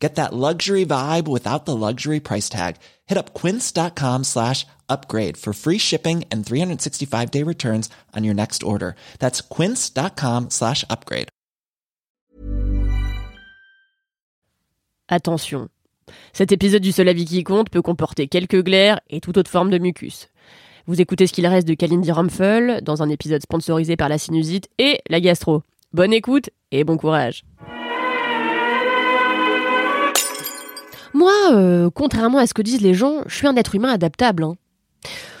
Get that luxury vibe without the luxury price tag. Hit up quince.com slash upgrade for free shipping and 365 day returns on your next order. That's quince.com slash upgrade. Attention. Cet épisode du Seul qui compte peut comporter quelques glaires et toute autre forme de mucus. Vous écoutez ce qu'il reste de Kalindi Rumpel dans un épisode sponsorisé par la sinusite et la gastro. Bonne écoute et bon courage. Moi, euh, contrairement à ce que disent les gens, je suis un être humain adaptable. hein.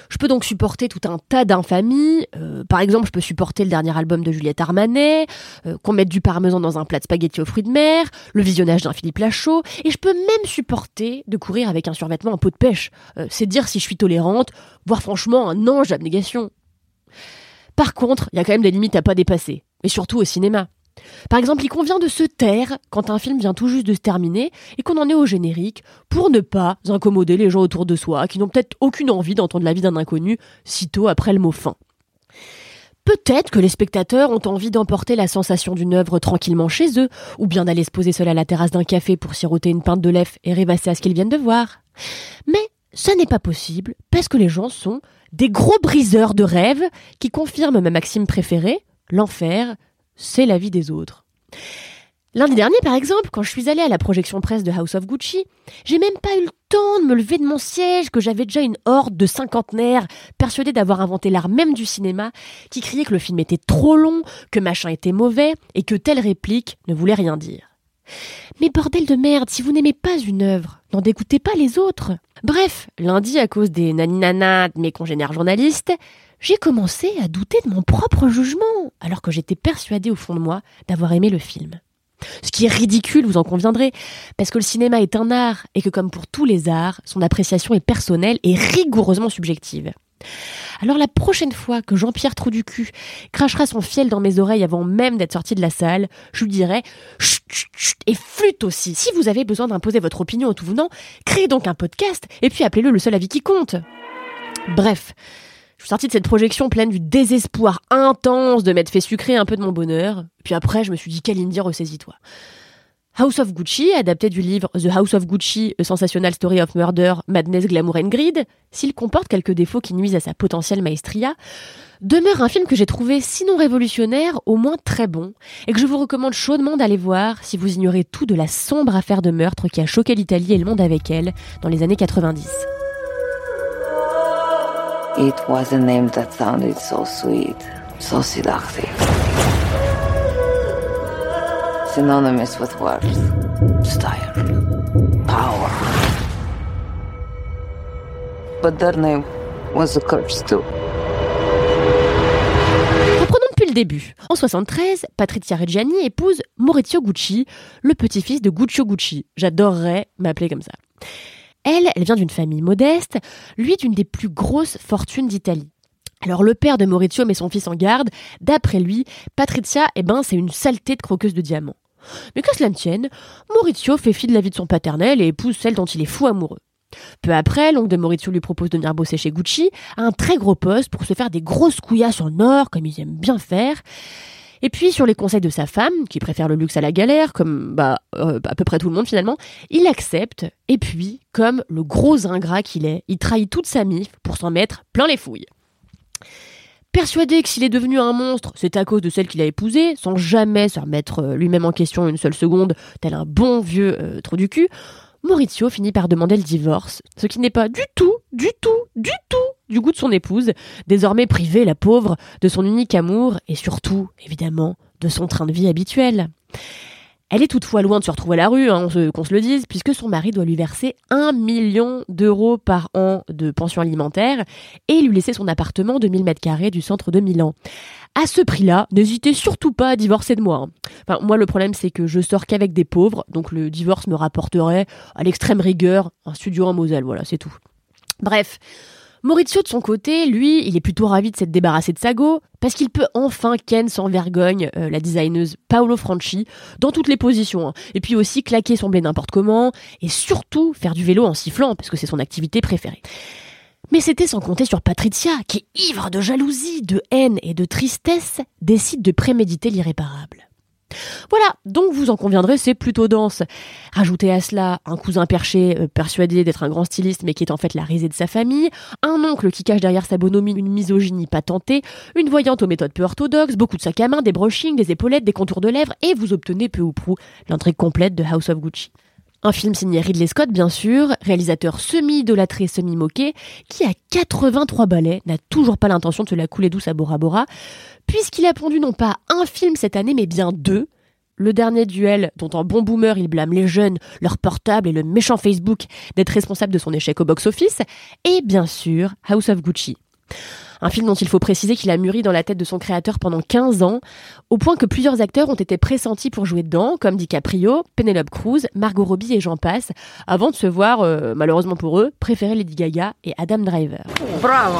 Je peux donc supporter tout un tas d'infamies. Euh, par exemple, je peux supporter le dernier album de Juliette Armanet, euh, qu'on mette du parmesan dans un plat de spaghettis aux fruits de mer, le visionnage d'un Philippe Lachaud, et je peux même supporter de courir avec un survêtement en peau de pêche. C'est dire si je suis tolérante, voire franchement un ange d'abnégation. Par contre, il y a quand même des limites à pas dépasser, et surtout au cinéma. Par exemple, il convient de se taire quand un film vient tout juste de se terminer et qu'on en est au générique pour ne pas incommoder les gens autour de soi qui n'ont peut-être aucune envie d'entendre la vie d'un inconnu sitôt après le mot fin. Peut-être que les spectateurs ont envie d'emporter la sensation d'une œuvre tranquillement chez eux, ou bien d'aller se poser seul à la terrasse d'un café pour siroter une pinte de lait et rêvasser à ce qu'ils viennent de voir. Mais ça n'est pas possible parce que les gens sont des gros briseurs de rêves qui confirment ma maxime préférée, l'enfer, c'est la vie des autres. Lundi dernier, par exemple, quand je suis allée à la projection presse de House of Gucci, j'ai même pas eu le temps de me lever de mon siège, que j'avais déjà une horde de cinquantenaires persuadés d'avoir inventé l'art même du cinéma, qui criaient que le film était trop long, que machin était mauvais, et que telle réplique ne voulait rien dire. Mais bordel de merde, si vous n'aimez pas une œuvre, n'en dégoûtez pas les autres. Bref, lundi, à cause des naninana de mes congénères journalistes, j'ai commencé à douter de mon propre jugement, alors que j'étais persuadée au fond de moi d'avoir aimé le film. Ce qui est ridicule, vous en conviendrez, parce que le cinéma est un art et que comme pour tous les arts, son appréciation est personnelle et rigoureusement subjective. Alors la prochaine fois que Jean-Pierre Trou du crachera son fiel dans mes oreilles avant même d'être sorti de la salle, je lui dirai chut, chut, chut, et flûte aussi. Si vous avez besoin d'imposer votre opinion au tout venant, créez donc un podcast et puis appelez-le le seul avis qui compte. Bref, je suis sortie de cette projection pleine du désespoir intense de m'être fait sucrer un peu de mon bonheur. Puis après, je me suis dit, Kalindi, ressaisis-toi. House of Gucci, adapté du livre The House of Gucci, A Sensational Story of Murder, Madness, Glamour and Greed, s'il comporte quelques défauts qui nuisent à sa potentielle maestria, demeure un film que j'ai trouvé sinon révolutionnaire, au moins très bon, et que je vous recommande chaudement d'aller voir si vous ignorez tout de la sombre affaire de meurtre qui a choqué l'Italie et le monde avec elle dans les années 90. It was a name that sounded so sweet, so seductive. Synonymous with worth, style, power. But their name was a curse too. Reprenons depuis le début. En 73, Patrizia Reggiani épouse Maurizio Gucci, le petit-fils de Guccio Gucci. J'adorerais m'appeler comme ça. Elle, elle vient d'une famille modeste, lui d'une des plus grosses fortunes d'Italie. Alors le père de Maurizio met son fils en garde. D'après lui, Patrizia, eh ben, c'est une saleté de croqueuse de diamants. Mais que cela ne tienne, Maurizio fait fi de la vie de son paternel et épouse celle dont il est fou amoureux. Peu après, l'oncle de Maurizio lui propose de venir bosser chez Gucci, à un très gros poste pour se faire des grosses couillasses en or, comme ils aiment bien faire. Et puis, sur les conseils de sa femme, qui préfère le luxe à la galère, comme bah, euh, à peu près tout le monde finalement, il accepte. Et puis, comme le gros ingrat qu'il est, il trahit toute sa mif pour s'en mettre plein les fouilles. Persuadé que s'il est devenu un monstre, c'est à cause de celle qu'il a épousée, sans jamais se remettre euh, lui-même en question une seule seconde, tel un bon vieux euh, trou du cul, Maurizio finit par demander le divorce, ce qui n'est pas du tout, du tout, du tout du goût de son épouse, désormais privée, la pauvre, de son unique amour et surtout, évidemment, de son train de vie habituel. Elle est toutefois loin de se retrouver à la rue, hein, qu'on se le dise, puisque son mari doit lui verser un million d'euros par an de pension alimentaire et lui laisser son appartement de 1000 mètres carrés du centre de Milan. À ce prix-là, n'hésitez surtout pas à divorcer de moi. hein. Moi, le problème, c'est que je sors qu'avec des pauvres, donc le divorce me rapporterait, à l'extrême rigueur, un studio en Moselle, voilà, c'est tout. Bref, Maurizio, de son côté, lui, il est plutôt ravi de s'être débarrassé de sa go, parce qu'il peut enfin ken sans vergogne euh, la designeuse Paolo Franchi dans toutes les positions, hein. et puis aussi claquer son blé n'importe comment, et surtout faire du vélo en sifflant, parce que c'est son activité préférée. Mais c'était sans compter sur Patricia, qui, ivre de jalousie, de haine et de tristesse, décide de préméditer l'irréparable. Voilà, donc vous en conviendrez, c'est plutôt dense. Rajoutez à cela un cousin perché euh, persuadé d'être un grand styliste mais qui est en fait la risée de sa famille, un oncle qui cache derrière sa bonhomie une misogynie patentée, une voyante aux méthodes peu orthodoxes, beaucoup de sacs à main, des brushings, des épaulettes, des contours de lèvres, et vous obtenez peu ou prou l'intrigue complète de House of Gucci. Un film signé Ridley Scott, bien sûr, réalisateur semi-idolâtré, semi-moqué, qui à 83 ballets n'a toujours pas l'intention de se la couler douce à Bora Bora, puisqu'il a pondu non pas un film cette année, mais bien deux. Le dernier duel, dont en bon boomer il blâme les jeunes, leur portable et le méchant Facebook d'être responsable de son échec au box-office, et bien sûr House of Gucci. Un film dont il faut préciser qu'il a mûri dans la tête de son créateur pendant 15 ans, au point que plusieurs acteurs ont été pressentis pour jouer dedans, comme DiCaprio, Penelope Cruz, Margot Robbie et j'en passe, avant de se voir, euh, malheureusement pour eux, préférer Lady Gaga et Adam Driver. Bravo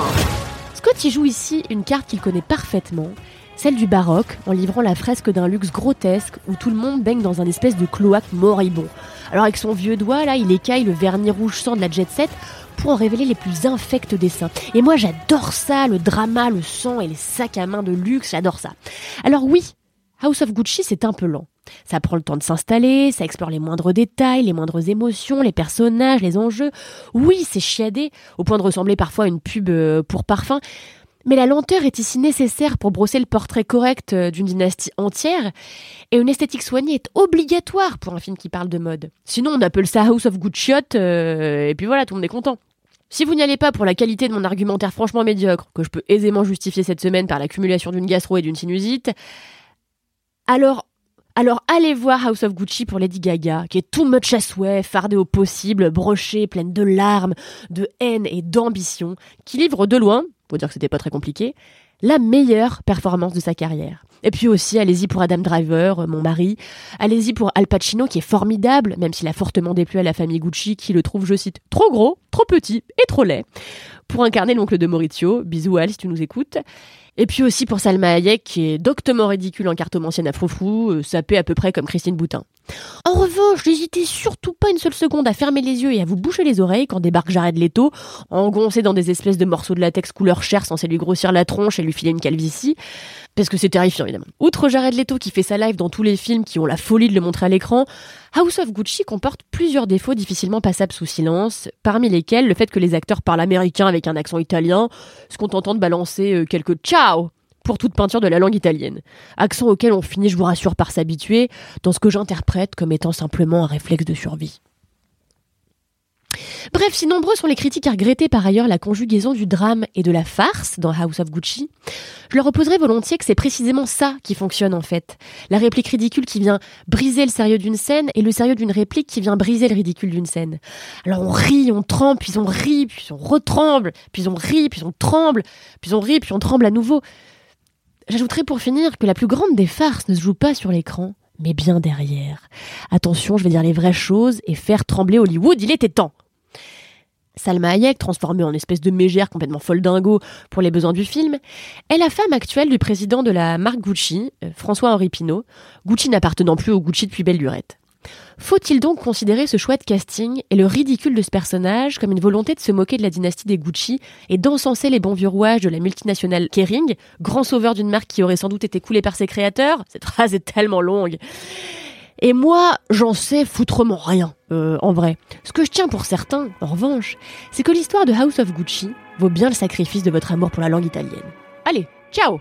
Scott y joue ici une carte qu'il connaît parfaitement, celle du baroque, en livrant la fresque d'un luxe grotesque où tout le monde baigne dans un espèce de cloaque moribond. Alors avec son vieux doigt, là, il écaille le vernis rouge sang de la jet set pour en révéler les plus infects dessins. Et moi, j'adore ça, le drama, le sang et les sacs à main de luxe, j'adore ça. Alors oui, House of Gucci, c'est un peu lent. Ça prend le temps de s'installer, ça explore les moindres détails, les moindres émotions, les personnages, les enjeux. Oui, c'est chiadé, au point de ressembler parfois à une pub euh, pour parfum. Mais la lenteur est ici nécessaire pour brosser le portrait correct euh, d'une dynastie entière, et une esthétique soignée est obligatoire pour un film qui parle de mode. Sinon, on appelle ça House of Gucci, euh, et puis voilà, tout le monde est content. Si vous n'y allez pas pour la qualité de mon argumentaire franchement médiocre, que je peux aisément justifier cette semaine par l'accumulation d'une gastro et d'une sinusite, alors, alors allez voir House of Gucci pour Lady Gaga, qui est too much à souhait, fardée au possible, brochée, pleine de larmes, de haine et d'ambition, qui livre de loin, faut dire que c'était pas très compliqué, la meilleure performance de sa carrière. Et puis aussi, allez-y pour Adam Driver, euh, mon mari. Allez-y pour Al Pacino, qui est formidable, même s'il a fortement déplu à la famille Gucci, qui le trouve, je cite, trop gros, trop petit et trop laid. Pour incarner l'oncle de Maurizio, bisous Al si tu nous écoutes. Et puis aussi pour Salma Hayek, qui est doctement ridicule en cartomancienne à froufrou, euh, sapée à peu près comme Christine Boutin. En revanche, n'hésitez surtout pas une seule seconde à fermer les yeux et à vous boucher les oreilles quand débarque Jared Leto, engoncé dans des espèces de morceaux de latex couleur chair censés lui grossir la tronche et lui filer une calvitie. Parce que c'est terrifiant, évidemment. Outre Jared Leto qui fait sa live dans tous les films qui ont la folie de le montrer à l'écran, House of Gucci comporte plusieurs défauts difficilement passables sous silence, parmi lesquels le fait que les acteurs parlent américain avec un accent italien, se contentant de balancer euh, quelques ciao pour toute peinture de la langue italienne. Accent auquel on finit, je vous rassure, par s'habituer, dans ce que j'interprète comme étant simplement un réflexe de survie. Bref, si nombreux sont les critiques à regretter par ailleurs la conjugaison du drame et de la farce dans House of Gucci, je leur opposerai volontiers que c'est précisément ça qui fonctionne en fait. La réplique ridicule qui vient briser le sérieux d'une scène et le sérieux d'une réplique qui vient briser le ridicule d'une scène. Alors on rit, on tremble, puis on rit, puis on retremble, puis on rit, puis on tremble, puis on rit, puis on tremble à nouveau. J'ajouterai pour finir que la plus grande des farces ne se joue pas sur l'écran, mais bien derrière. Attention, je vais dire les vraies choses et faire trembler Hollywood, il était temps. Salma Hayek, transformée en espèce de mégère complètement folle dingo pour les besoins du film, est la femme actuelle du président de la marque Gucci, euh, François-Henri Pinault, Gucci n'appartenant plus au Gucci depuis belle lurette. Faut-il donc considérer ce chouette casting et le ridicule de ce personnage comme une volonté de se moquer de la dynastie des Gucci et d'encenser les bons vieux rouages de la multinationale Kering, grand sauveur d'une marque qui aurait sans doute été coulée par ses créateurs? Cette phrase est tellement longue. Et moi, j'en sais foutrement rien, euh, en vrai. Ce que je tiens pour certains, en revanche, c'est que l'histoire de House of Gucci vaut bien le sacrifice de votre amour pour la langue italienne. Allez, ciao